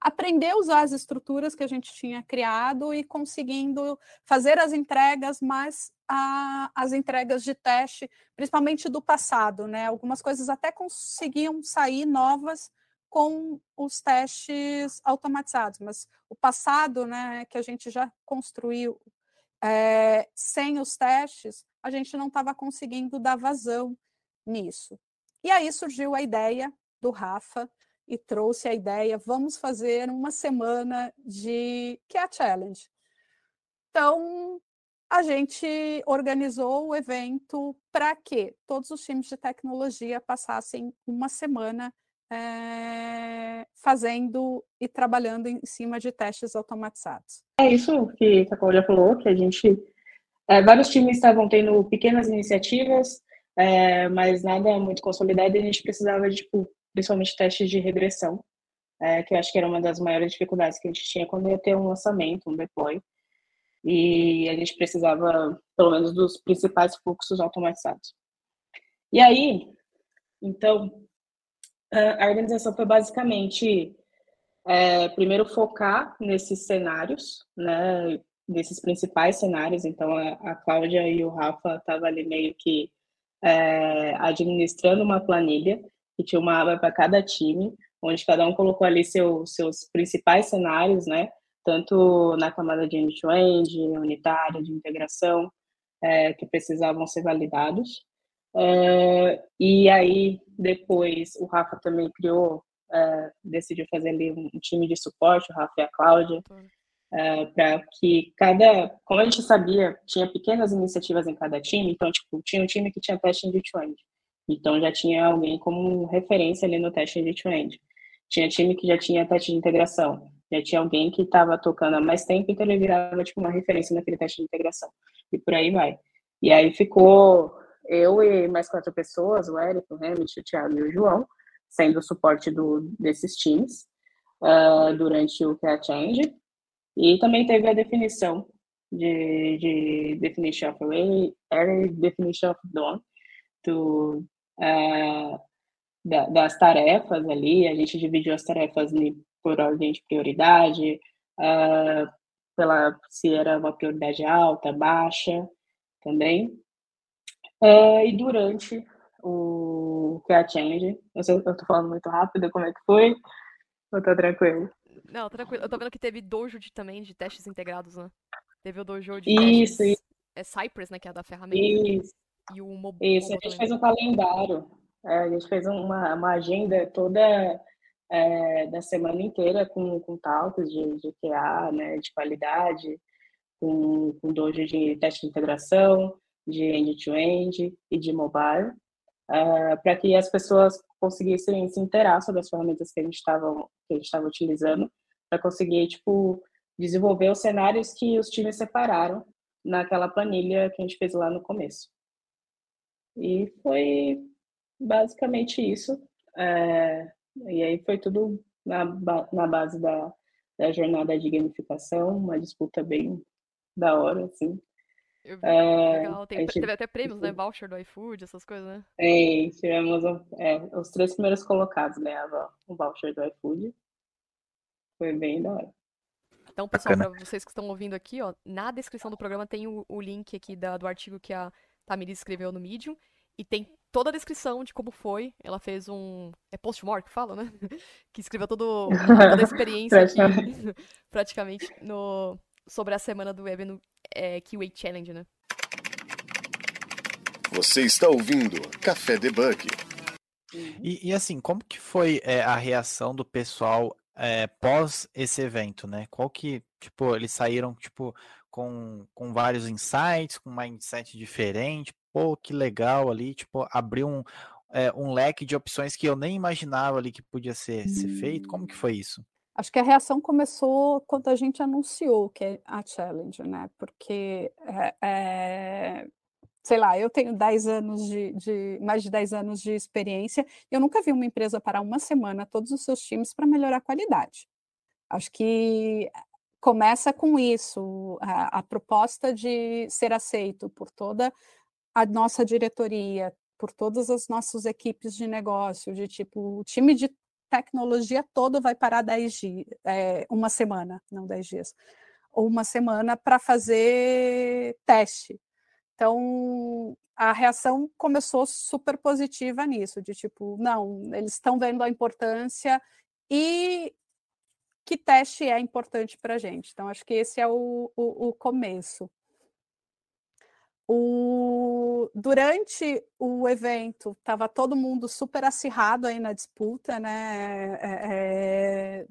aprender a usar as estruturas que a gente tinha criado e conseguindo fazer as entregas, mas a, as entregas de teste, principalmente do passado, né? Algumas coisas até conseguiam sair novas, com os testes automatizados, mas o passado, né, que a gente já construiu é, sem os testes, a gente não estava conseguindo dar vazão nisso. E aí surgiu a ideia do Rafa e trouxe a ideia, vamos fazer uma semana de Cat Challenge. Então, a gente organizou o evento para que todos os times de tecnologia passassem uma semana é, fazendo e trabalhando em cima de testes automatizados. É isso que a Cláudia falou, que a gente. É, vários times estavam tendo pequenas iniciativas, é, mas nada muito consolidado, e a gente precisava de, tipo, principalmente testes de regressão, que eu acho que era uma das maiores dificuldades que a gente tinha quando ia ter um lançamento, um deploy. E a gente precisava, pelo menos, dos principais fluxos automatizados. E aí, então, a organização foi basicamente é, primeiro focar nesses cenários, né, nesses principais cenários. Então a, a Cláudia e o Rafa estavam ali meio que é, administrando uma planilha que tinha uma aba para cada time, onde cada um colocou ali seu, seus principais cenários, né, tanto na camada de end-to-end, unitária, de integração, é, que precisavam ser validados. Uh, e aí, depois, o Rafa também criou, uh, decidiu fazer ali um time de suporte, o Rafa e a Cláudia, uh, para que cada. Como a gente sabia, tinha pequenas iniciativas em cada time, então, tipo, tinha um time que tinha teste de end Então, já tinha alguém como referência ali no teste de end Tinha time que já tinha teste de integração. Já tinha alguém que estava tocando há mais tempo, então ele virava, tipo, uma referência naquele teste de integração. E por aí vai. E aí ficou eu e mais quatro pessoas, o Érico, o Hamilton, o Thiago e o João, sendo o suporte do, desses times uh, durante o Cat Change. E também teve a definição de, de definition of array, array definition of dawn, do, uh, da, das tarefas ali, a gente dividiu as tarefas por ordem de prioridade, uh, pela, se era uma prioridade alta, baixa também. É, e durante o que é a Change, eu sei que eu tô falando muito rápido, como é que foi? Ou tá tranquilo? Não, tranquilo. Eu tô vendo que teve dojo de, também de testes integrados, né? Teve o dojo de isso, testes, isso. É Cypress, né? Que é a da ferramenta. Isso. E o Mobo, Isso, a gente fez um calendário. É, a gente fez uma, uma agenda toda é, da semana inteira com, com talks de, de QA, né? De qualidade, com, com dojo de teste de integração de end-to-end e de mobile, uh, para que as pessoas conseguissem se interar sobre as ferramentas que a gente estava utilizando, para conseguir tipo desenvolver os cenários que os times separaram naquela planilha que a gente fez lá no começo. E foi basicamente isso. É, e aí foi tudo na, na base da, da jornada de gamificação, uma disputa bem da hora, assim. É, Legal, Tem, gente, teve até prêmios, né? Voucher do iFood, essas coisas, né? É, tivemos é, os três primeiros colocados ganhavam o voucher do iFood. Foi bem da hora. Então, pessoal, para vocês que estão ouvindo aqui, ó, na descrição do programa tem o, o link aqui da, do artigo que a Tamiris escreveu no Medium. E tem toda a descrição de como foi. Ela fez um. É post-mortem que fala, né? que escreveu todo, toda a experiência aqui, praticamente, no, sobre a semana do web no é, QA Challenge, né? Você está ouvindo Café Debug. E, e assim, como que foi é, a reação do pessoal é, pós esse evento, né? Qual que, tipo, eles saíram, tipo, com, com vários insights, com um mindset diferente, pô, que legal ali, tipo, abriu um, é, um leque de opções que eu nem imaginava ali que podia ser, ser feito. Como que foi isso? Acho que a reação começou quando a gente anunciou que é a challenge, né? Porque é, é, sei lá, eu tenho 10 anos de, de, mais de 10 anos de experiência, eu nunca vi uma empresa parar uma semana todos os seus times para melhorar a qualidade. Acho que começa com isso, a, a, proposta de ser aceito por toda a nossa diretoria, por todas as nossas equipes de negócio, de tipo, o time de tecnologia todo vai parar 10 dias, é, uma semana, não 10 dias, ou uma semana para fazer teste. Então, a reação começou super positiva nisso, de tipo, não, eles estão vendo a importância e que teste é importante para a gente. Então, acho que esse é o, o, o começo. O, durante o evento, estava todo mundo super acirrado aí na disputa, né? É, é,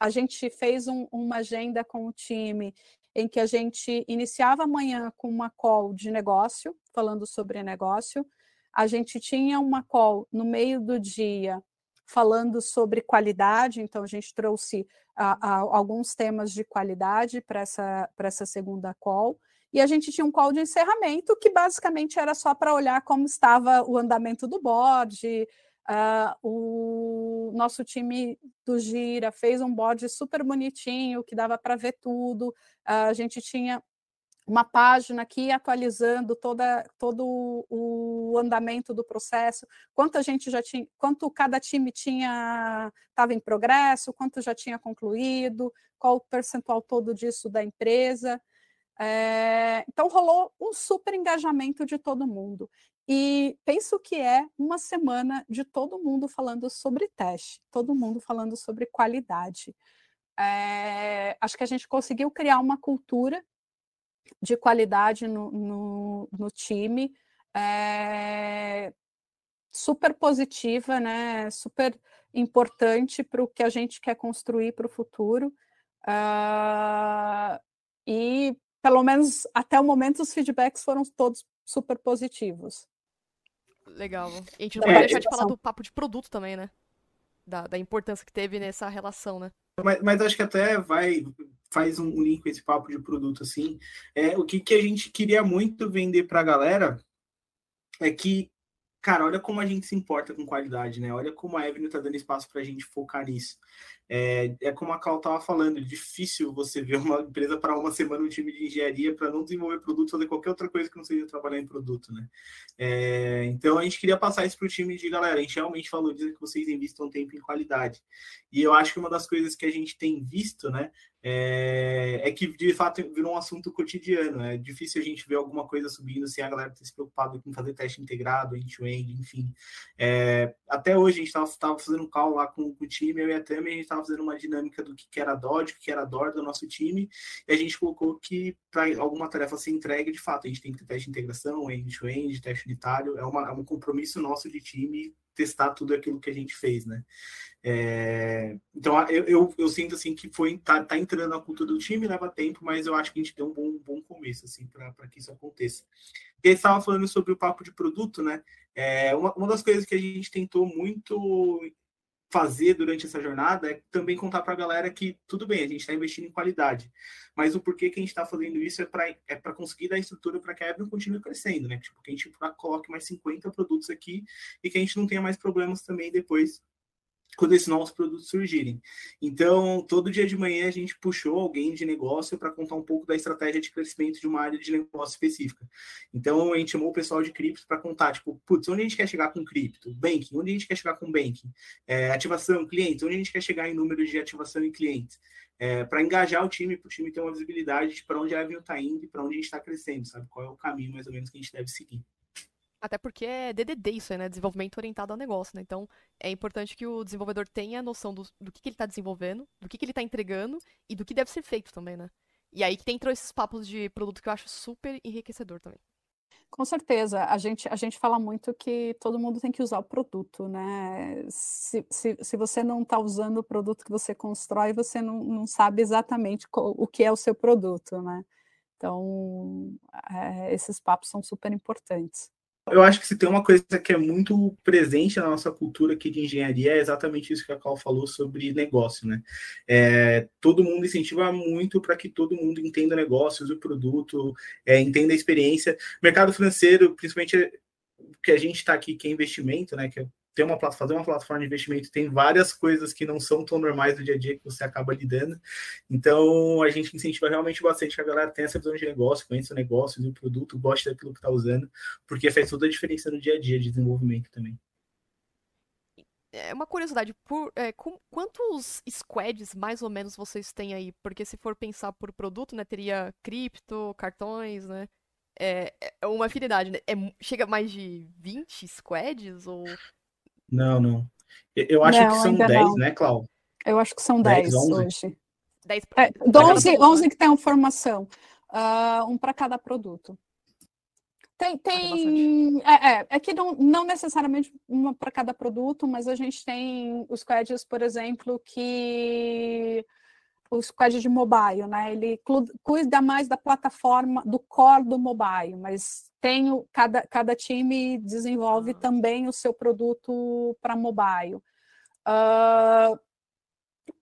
a gente fez um, uma agenda com o time em que a gente iniciava amanhã com uma call de negócio, falando sobre negócio. A gente tinha uma call no meio do dia falando sobre qualidade, então a gente trouxe a, a, alguns temas de qualidade para essa, essa segunda call. E a gente tinha um call de encerramento que basicamente era só para olhar como estava o andamento do board, Uh, o nosso time do Gira fez um board super bonitinho que dava para ver tudo. Uh, a gente tinha uma página aqui atualizando toda, todo o andamento do processo, quanto a gente já tinha, quanto cada time tinha estava em progresso, quanto já tinha concluído, qual o percentual todo disso da empresa. É, então rolou um super engajamento de todo mundo. E penso que é uma semana de todo mundo falando sobre teste, todo mundo falando sobre qualidade. É, acho que a gente conseguiu criar uma cultura de qualidade no, no, no time, é, super positiva, né? super importante para o que a gente quer construir para o futuro. Uh, e, pelo menos até o momento, os feedbacks foram todos super positivos. Legal. E a gente não é, pode deixar de falar do papo de produto também, né? Da, da importância que teve nessa relação, né? Mas, mas acho que até vai faz um link com esse papo de produto assim. É, o que, que a gente queria muito vender para a galera é que, cara, olha como a gente se importa com qualidade, né? Olha como a Avenue está dando espaço para a gente focar nisso. É, é como a Cal estava falando, é difícil você ver uma empresa para uma semana um time de engenharia para não desenvolver produto, fazer qualquer outra coisa que não seja trabalhar em produto, né? É, então a gente queria passar isso para o time de galera, a gente realmente valoriza que vocês investam tempo em qualidade. E eu acho que uma das coisas que a gente tem visto, né, é, é, que de fato virou um assunto cotidiano. É difícil a gente ver alguma coisa subindo sem a galera ter se preocupado com fazer teste integrado, end-to-end, enfim. É, até hoje a gente estava fazendo um call lá com, com, o time, eu e a Tami, a gente estava fazendo uma dinâmica do que, era Dodge, o que era DOR do nosso time, e a gente colocou que para alguma tarefa ser entregue, de fato, a gente tem que ter teste de integração, end-to-end, teste unitário, é, uma, é um compromisso nosso de time testar tudo aquilo que a gente fez, né? É, então eu, eu, eu, sinto assim que foi tá, tá, entrando na cultura do time, leva tempo, mas eu acho que a gente deu um bom, bom começo assim para que isso aconteça. E estava falando sobre o papo de produto, né? É, uma, uma das coisas que a gente tentou muito fazer durante essa jornada é também contar para a galera que tudo bem, a gente está investindo em qualidade, mas o porquê que a gente está fazendo isso é para é conseguir dar estrutura para que a Evelyn continue crescendo, né? Tipo, que a gente coloque mais 50 produtos aqui e que a gente não tenha mais problemas também depois quando esses novos produtos surgirem. Então, todo dia de manhã a gente puxou alguém de negócio para contar um pouco da estratégia de crescimento de uma área de negócio específica. Então, a gente chamou o pessoal de cripto para contar, tipo, putz, onde a gente quer chegar com cripto? Banking, onde a gente quer chegar com banking? É, ativação, clientes, onde a gente quer chegar em número de ativação em clientes? É, para engajar o time, para o time ter uma visibilidade de para onde a Avenue está indo e para onde a gente está crescendo, sabe? Qual é o caminho mais ou menos que a gente deve seguir. Até porque é DDD isso aí, né? Desenvolvimento orientado ao negócio, né? Então, é importante que o desenvolvedor tenha noção do, do que, que ele está desenvolvendo, do que, que ele está entregando e do que deve ser feito também, né? E aí que entrou esses papos de produto que eu acho super enriquecedor também. Com certeza, a gente, a gente fala muito que todo mundo tem que usar o produto, né? Se, se, se você não está usando o produto que você constrói, você não, não sabe exatamente o que é o seu produto, né? Então, é, esses papos são super importantes. Eu acho que se tem uma coisa que é muito presente na nossa cultura aqui de engenharia é exatamente isso que a Cal falou sobre negócio, né? É, todo mundo incentiva muito para que todo mundo entenda negócios, o produto, é, entenda a experiência. Mercado financeiro, principalmente que a gente está aqui, que é investimento, né? Que é ter uma fazer uma plataforma de investimento tem várias coisas que não são tão normais do dia a dia que você acaba lidando. Então a gente incentiva realmente bastante que a galera tenha essa visão de negócio, conheça o negócio, o produto, goste daquilo que está usando, porque faz toda a diferença no dia a dia de desenvolvimento também. É uma curiosidade, por, é, com, quantos squads mais ou menos vocês têm aí? Porque se for pensar por produto, né, teria cripto, cartões, né? É, é uma afinidade, né? É, chega mais de 20 squads ou não, não. Eu acho não, que são 10, não. né, Cláudio? Eu acho que são 10, 10 hoje. 10 é, 11, 11 que tem formação. Uh, um para cada produto. Tem, tem é, é, é, que não, não necessariamente uma para cada produto, mas a gente tem os squads, por exemplo, que o squad de mobile, né? Ele cuida mais da plataforma, do core do mobile, mas tem o, cada, cada time desenvolve uhum. também o seu produto para mobile. Uh,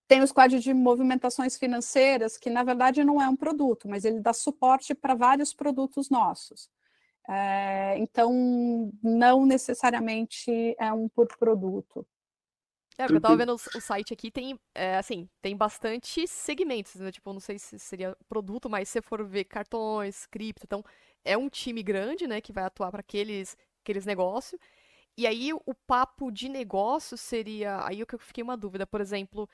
tem o squad de movimentações financeiras, que na verdade não é um produto, mas ele dá suporte para vários produtos nossos. É, então, não necessariamente é um por produto. É, eu tava vendo o, site aqui, tem, é, assim, tem bastante segmentos, né? Tipo, não sei se seria produto, mas se for ver cartões, cripto, então é um time grande, né, que vai atuar para aqueles, aqueles negócios. E aí o papo de negócio seria, aí o que eu fiquei uma dúvida, por exemplo,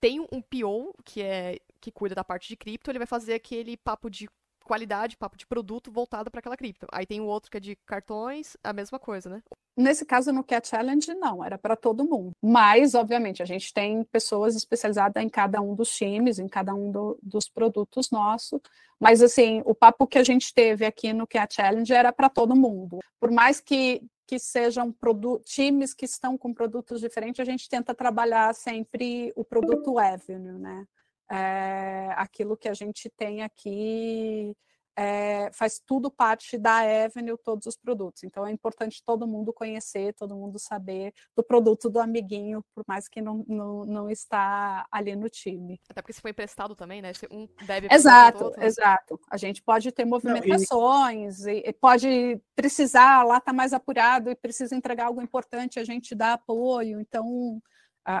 tem um PO que é que cuida da parte de cripto, ele vai fazer aquele papo de qualidade, papo de produto voltado para aquela cripto. Aí tem o outro que é de cartões, a mesma coisa, né? Nesse caso, no Cat Challenge, não, era para todo mundo. Mas, obviamente, a gente tem pessoas especializadas em cada um dos times, em cada um do, dos produtos nossos. Mas, assim, o papo que a gente teve aqui no Cat Challenge era para todo mundo. Por mais que que sejam times que estão com produtos diferentes, a gente tenta trabalhar sempre o produto Avenue, né? É, aquilo que a gente tem aqui é, faz tudo parte da Avenue, todos os produtos. Então é importante todo mundo conhecer, todo mundo saber do produto do amiguinho, por mais que não, não, não está ali no time. Até porque se foi emprestado também, né? Um deve exato, outro, né? exato. A gente pode ter movimentações, não, e... E pode precisar, lá está mais apurado e precisa entregar algo importante, a gente dá apoio. Então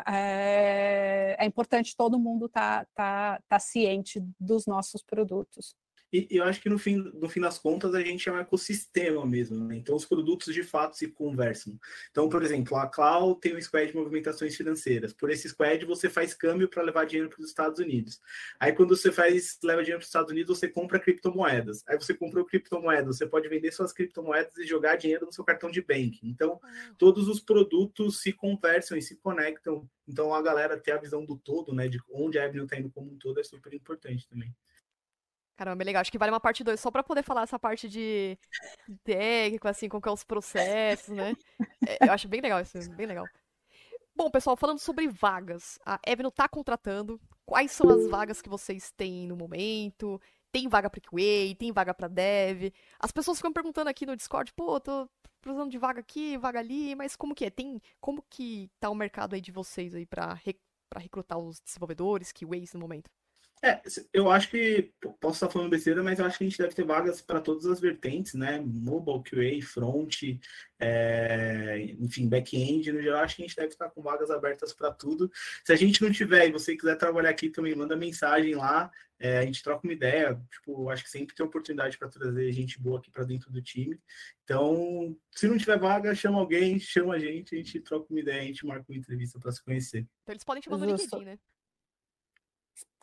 é, é importante todo mundo estar tá, tá, tá ciente dos nossos produtos. E, eu acho que no fim, no fim das contas a gente é um ecossistema mesmo, né? Então os produtos de fato se conversam. Então, por exemplo, a Cloud tem um squad de movimentações financeiras. Por esse squad você faz câmbio para levar dinheiro para os Estados Unidos. Aí quando você faz leva dinheiro para os Estados Unidos, você compra criptomoedas. Aí você comprou criptomoedas, você pode vender suas criptomoedas e jogar dinheiro no seu cartão de banking. Então, todos os produtos se conversam e se conectam. Então, a galera ter a visão do todo, né, de onde a Avenue está indo como um todo é super importante também. Caramba, é legal. Acho que vale uma parte 2 só para poder falar essa parte de técnico, assim, com que é os processos, né? É, eu acho bem legal isso, bem legal. Bom, pessoal, falando sobre vagas, a Evno tá contratando. Quais são as vagas que vocês têm no momento? Tem vaga para QA, tem vaga para dev. As pessoas ficam perguntando aqui no Discord, pô, tô precisando de vaga aqui, vaga ali, mas como que é? Tem, como que tá o mercado aí de vocês aí para re, para recrutar os desenvolvedores, QAs no momento? É, eu acho que posso estar falando besteira, mas eu acho que a gente deve ter vagas para todas as vertentes, né? Mobile, QA, front, é, enfim, back-end, no geral, acho que a gente deve estar com vagas abertas para tudo. Se a gente não tiver e você quiser trabalhar aqui também, manda mensagem lá, é, a gente troca uma ideia. Tipo, acho que sempre tem oportunidade para trazer gente boa aqui para dentro do time. Então, se não tiver vaga, chama alguém, chama a gente, a gente troca uma ideia, a gente marca uma entrevista para se conhecer. Então, eles podem te mandar no LinkedIn, né?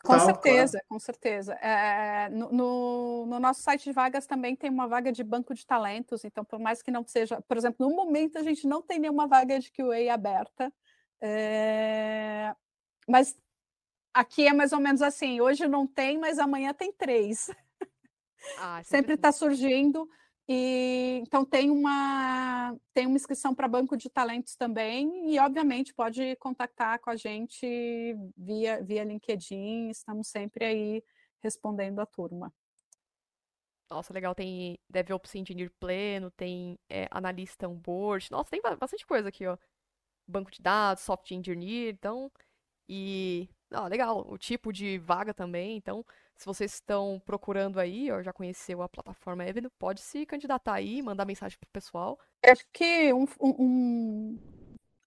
Com certeza, com certeza. É, no, no, no, nosso site de vagas também tem uma vaga de banco de talentos, então, por mais que não seja, por exemplo, no momento a gente não tem nenhuma vaga de QA aberta, é, mas aqui é mais ou menos assim: hoje não tem, mas amanhã tem três. Ah, sempre está surgindo. E então tem uma tem uma inscrição para banco de talentos também e obviamente pode contactar com a gente via via LinkedIn, estamos sempre aí respondendo a turma. Nossa, legal, tem DevOps Engineer pleno, tem é, analista onboard. Nossa, tem bastante coisa aqui, ó. Banco de dados, software engineer, então e legal, o tipo de vaga também, então se vocês estão procurando aí, ou já conheceu a plataforma Avenue, pode se candidatar aí, mandar mensagem pro pessoal. Acho que um, um,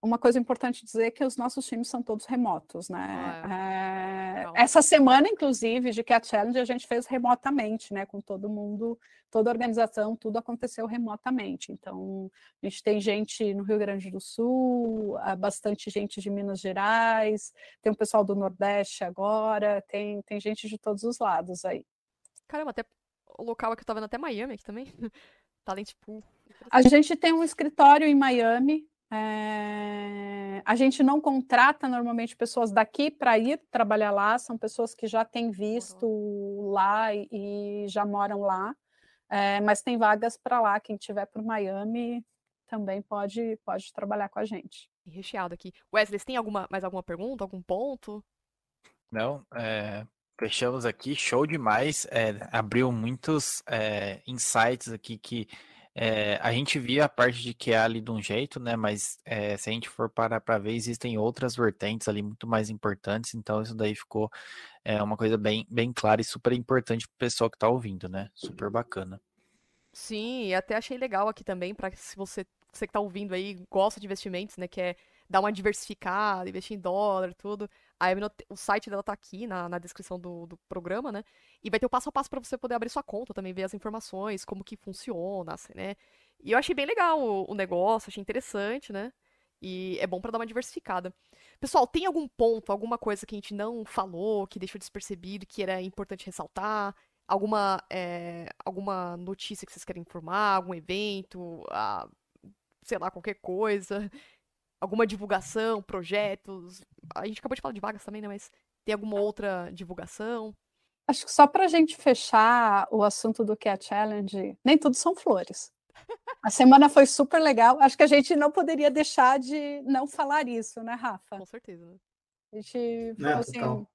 uma coisa importante dizer é que os nossos times são todos remotos, né? Ah, é. É, essa semana, inclusive, de Cat Challenge, a gente fez remotamente, né? Com todo mundo, toda a organização, tudo aconteceu remotamente. Então, a gente tem gente no Rio Grande do Sul, bastante gente de Minas Gerais, tem um pessoal do Nordeste agora, tem, tem gente de todos os lados aí. Caramba, até o local que eu tava vendo até Miami aqui também. Talent Pool. A gente tem um escritório em Miami, é, a gente não contrata normalmente pessoas daqui para ir trabalhar lá, são pessoas que já têm visto lá e, e já moram lá, é, mas tem vagas para lá. Quem tiver por Miami também pode, pode trabalhar com a gente. Recheado aqui. Wesley, tem alguma, mais alguma pergunta, algum ponto? Não, é, fechamos aqui, show demais. É, abriu muitos é, insights aqui que é, a gente via a parte de QA ali de um jeito, né? Mas é, se a gente for parar para ver, existem outras vertentes ali muito mais importantes. Então, isso daí ficou é, uma coisa bem, bem clara e super importante para o pessoal que está ouvindo, né? Super bacana. Sim, e até achei legal aqui também, para se você, você que está ouvindo aí, gosta de investimentos, né? Quer dar uma diversificada, investir em dólar, tudo. A o site dela tá aqui na, na descrição do, do programa, né? E vai ter o passo a passo para você poder abrir sua conta, também ver as informações, como que funciona, assim, né? E eu achei bem legal o, o negócio, achei interessante, né? E é bom para dar uma diversificada. Pessoal, tem algum ponto, alguma coisa que a gente não falou, que deixou despercebido, que era importante ressaltar? Alguma, é, alguma notícia que vocês querem informar? Algum evento? Ah, sei lá, qualquer coisa? Alguma divulgação, projetos? A gente acabou de falar de vagas também, né? Mas tem alguma outra divulgação? Acho que só para a gente fechar o assunto do que é a challenge, nem tudo são flores. A semana foi super legal. Acho que a gente não poderia deixar de não falar isso, né, Rafa? Com certeza. Né? A gente falou é, assim,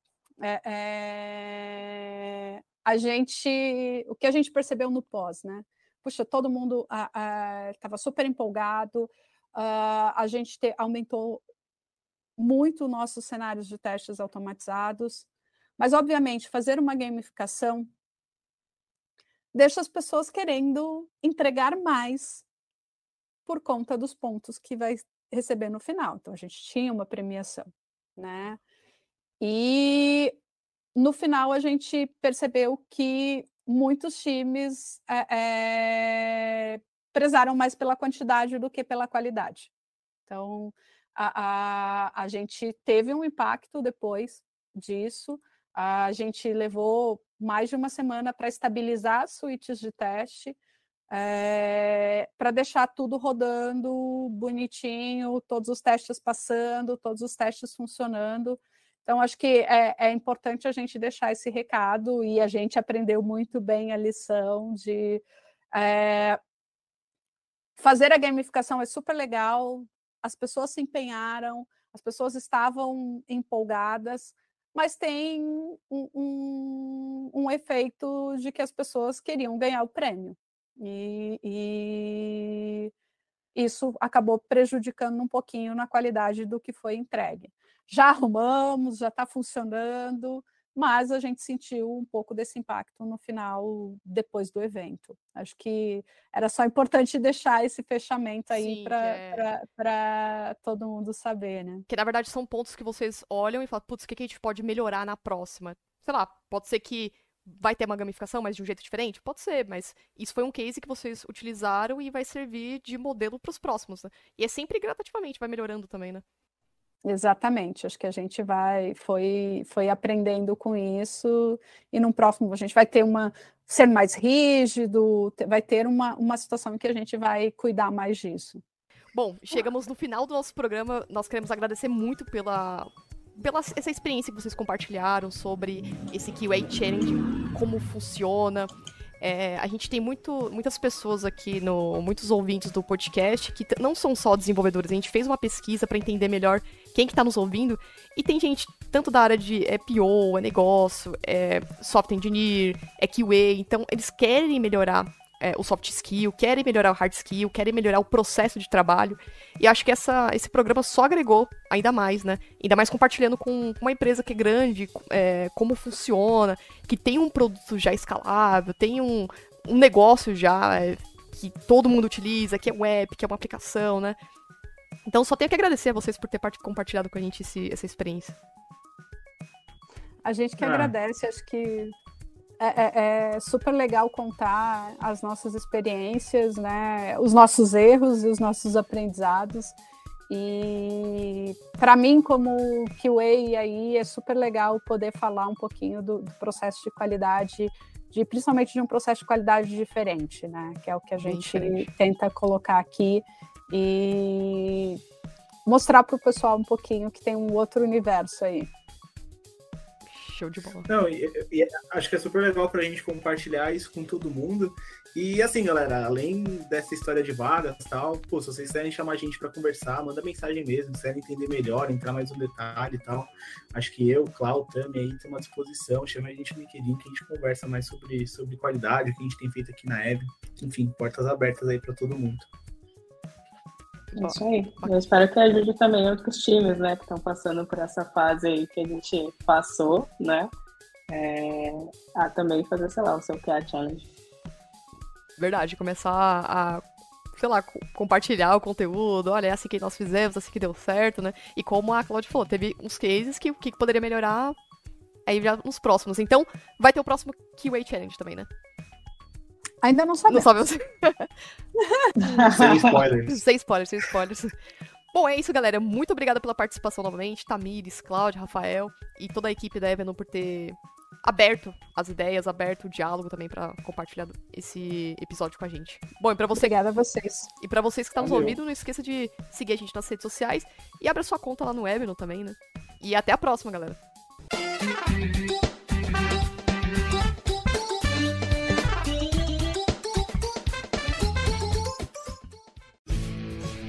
é, é, a gente, o que a gente percebeu no pós, né? Puxa, todo mundo estava super empolgado, Uh, a gente te, aumentou muito nossos cenários de testes automatizados, mas, obviamente, fazer uma gamificação deixa as pessoas querendo entregar mais por conta dos pontos que vai receber no final. Então, a gente tinha uma premiação, né? E no final a gente percebeu que muitos times é, é, prezaram mais pela quantidade do que pela qualidade. Então, a, a, a gente teve um impacto depois disso, a gente levou mais de uma semana para estabilizar as suítes de teste, é, para deixar tudo rodando bonitinho, todos os testes passando, todos os testes funcionando. Então, acho que é, é, importante a gente deixar esse recado e a gente aprendeu muito bem a lição de é, fazer a gamificação é super legal, as pessoas se empenharam, as pessoas estavam empolgadas, mas tem um, um, um efeito de que as pessoas queriam ganhar o prêmio. E, e, isso acabou prejudicando um pouquinho na qualidade do que foi entregue. Já arrumamos, já está funcionando, mas a gente sentiu um pouco desse impacto no final, depois do evento. Acho que era só importante deixar esse fechamento aí para é... todo mundo saber, né? Que na verdade são pontos que vocês olham e falam, putz, o que a gente pode melhorar na próxima? Sei lá, pode ser que vai ter uma gamificação, mas de um jeito diferente? Pode ser, mas isso foi um case que vocês utilizaram e vai servir de modelo para os próximos, né? E é sempre gradativamente, vai melhorando também, né? Exatamente, acho que a gente vai foi foi aprendendo com isso e no próximo a gente vai ter uma ser mais rígido, vai ter uma, uma situação em que a gente vai cuidar mais disso. Bom, chegamos no final do nosso programa. Nós queremos agradecer muito pela, pela essa experiência que vocês compartilharam sobre esse QA Challenge, como funciona. É, a gente tem muito, muitas pessoas aqui, no, muitos ouvintes do podcast, que não são só desenvolvedores. A gente fez uma pesquisa para entender melhor quem que está nos ouvindo. E tem gente tanto da área de é, PO, é negócio, é software engineer, é QA. Então, eles querem melhorar é, o soft skill, querem melhorar o hard skill, querem melhorar o processo de trabalho. E acho que essa, esse programa só agregou ainda mais, né? Ainda mais compartilhando com uma empresa que é grande, é, como funciona, que tem um produto já escalável, tem um, um negócio já é, que todo mundo utiliza, que é web, que é uma aplicação, né? Então só tenho que agradecer a vocês por ter compartilhado com a gente esse, essa experiência. A gente que ah. agradece, acho que é, é, é, super legal contar as nossas experiências, né? Os nossos erros e os nossos aprendizados. E para mim, como QA aí, é super legal poder falar um pouquinho do, do, processo de qualidade, de principalmente de um processo de qualidade diferente, né? Que é o que a gente tenta colocar aqui e mostrar para o pessoal um pouquinho que tem um outro universo aí show de bola. Não, e, e, acho que é super legal pra gente compartilhar isso com todo mundo. E assim, galera, além dessa história de vagas e tal, pô, se vocês quiserem chamar a gente para conversar, manda mensagem mesmo, se quiserem entender melhor, entrar mais no detalhe e tal. Acho que eu, Cláudio, também aí tem uma disposição, chama a gente no LinkedIn que a gente conversa mais sobre, sobre qualidade, o que a gente tem feito aqui na Eve. Enfim, portas abertas aí para todo mundo. Isso aí. Eu espero que ajude também outros times, né, que estão passando por essa fase aí que a gente passou, né, é, a também fazer, sei lá, o seu PA Challenge. Verdade, começar a, sei lá, compartilhar o conteúdo, olha, é assim que nós fizemos, assim que deu certo, né, e como a Claudia falou, teve uns cases que o que poderia melhorar aí já nos próximos. Então, vai ter o próximo QA Challenge também, né? Ainda não sabemos. Não sabemos. sem spoilers. Sem spoilers, sem spoilers. Bom, é isso, galera. Muito obrigada pela participação novamente. Tamires, Cláudia, Rafael e toda a equipe da Evenon por ter aberto as ideias, aberto o diálogo também para compartilhar esse episódio com a gente. Bom, e para você Obrigada a vocês. E para vocês que estão nos ouvindo, não esqueça de seguir a gente nas redes sociais e abra sua conta lá no Evenon também, né? E até a próxima, galera.